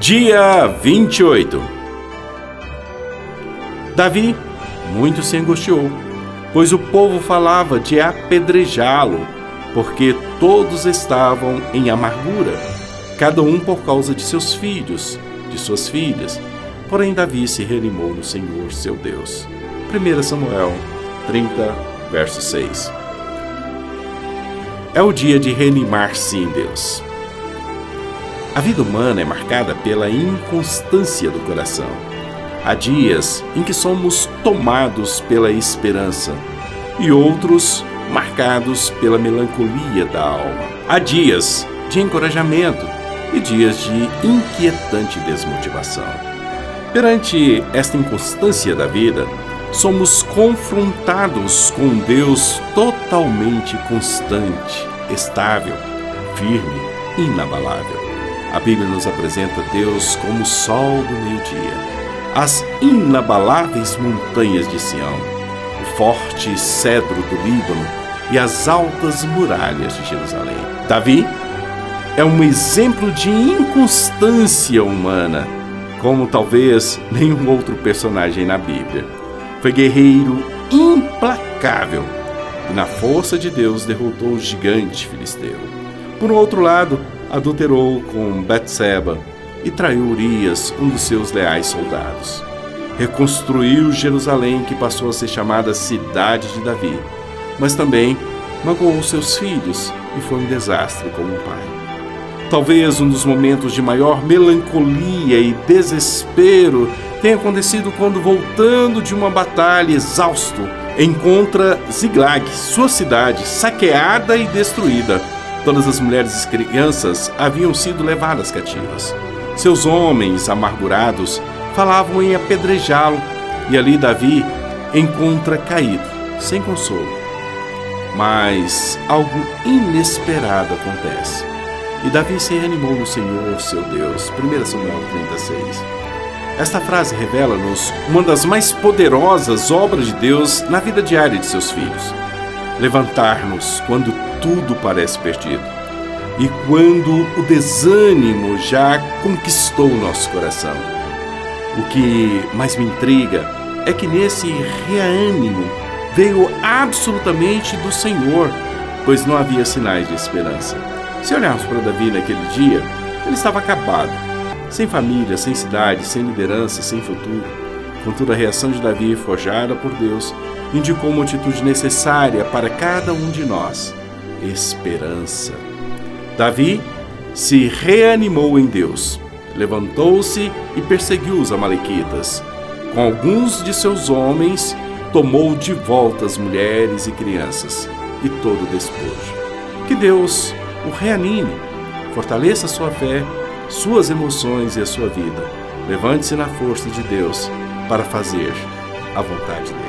Dia 28 Davi muito se angustiou, pois o povo falava de apedrejá-lo, porque todos estavam em amargura, cada um por causa de seus filhos, de suas filhas. Porém, Davi se reanimou no Senhor seu Deus. 1 Samuel 30, verso 6. É o dia de reanimar-se em Deus. A vida humana é marcada pela inconstância do coração. Há dias em que somos tomados pela esperança e outros marcados pela melancolia da alma. Há dias de encorajamento e dias de inquietante desmotivação. Perante esta inconstância da vida, somos confrontados com um Deus totalmente constante, estável, firme, inabalável. A Bíblia nos apresenta Deus como o sol do meio-dia, as inabaláveis montanhas de Sião, o forte cedro do Líbano e as altas muralhas de Jerusalém. Davi é um exemplo de inconstância humana, como talvez nenhum outro personagem na Bíblia. Foi guerreiro implacável e, na força de Deus, derrotou o gigante filisteu. Por outro lado, adulterou com Betseba e traiu Urias, um dos seus leais soldados. Reconstruiu Jerusalém, que passou a ser chamada Cidade de Davi, mas também magoou seus filhos e foi um desastre como pai. Talvez um dos momentos de maior melancolia e desespero tenha acontecido quando, voltando de uma batalha exausto, encontra Ziglag, sua cidade, saqueada e destruída Todas as mulheres e crianças haviam sido levadas cativas. Seus homens, amargurados, falavam em apedrejá-lo, e ali Davi encontra caído, sem consolo. Mas algo inesperado acontece. E Davi se reanimou no Senhor, seu Deus. 1 Samuel 36. Esta frase revela-nos uma das mais poderosas obras de Deus na vida diária de seus filhos. Levantar-nos quando tudo parece perdido. E quando o desânimo já conquistou nosso coração. O que mais me intriga é que nesse reânimo veio absolutamente do Senhor, pois não havia sinais de esperança. Se olharmos para Davi naquele dia, ele estava acabado, sem família, sem cidade, sem liderança, sem futuro. Contudo, a reação de Davi, forjada por Deus, indicou uma atitude necessária para cada um de nós esperança. Davi se reanimou em Deus, levantou-se e perseguiu os Amalequitas. Com alguns de seus homens, tomou de volta as mulheres e crianças e todo o despojo. Que Deus o reanime, fortaleça sua fé, suas emoções e a sua vida. Levante-se na força de Deus para fazer a vontade dele.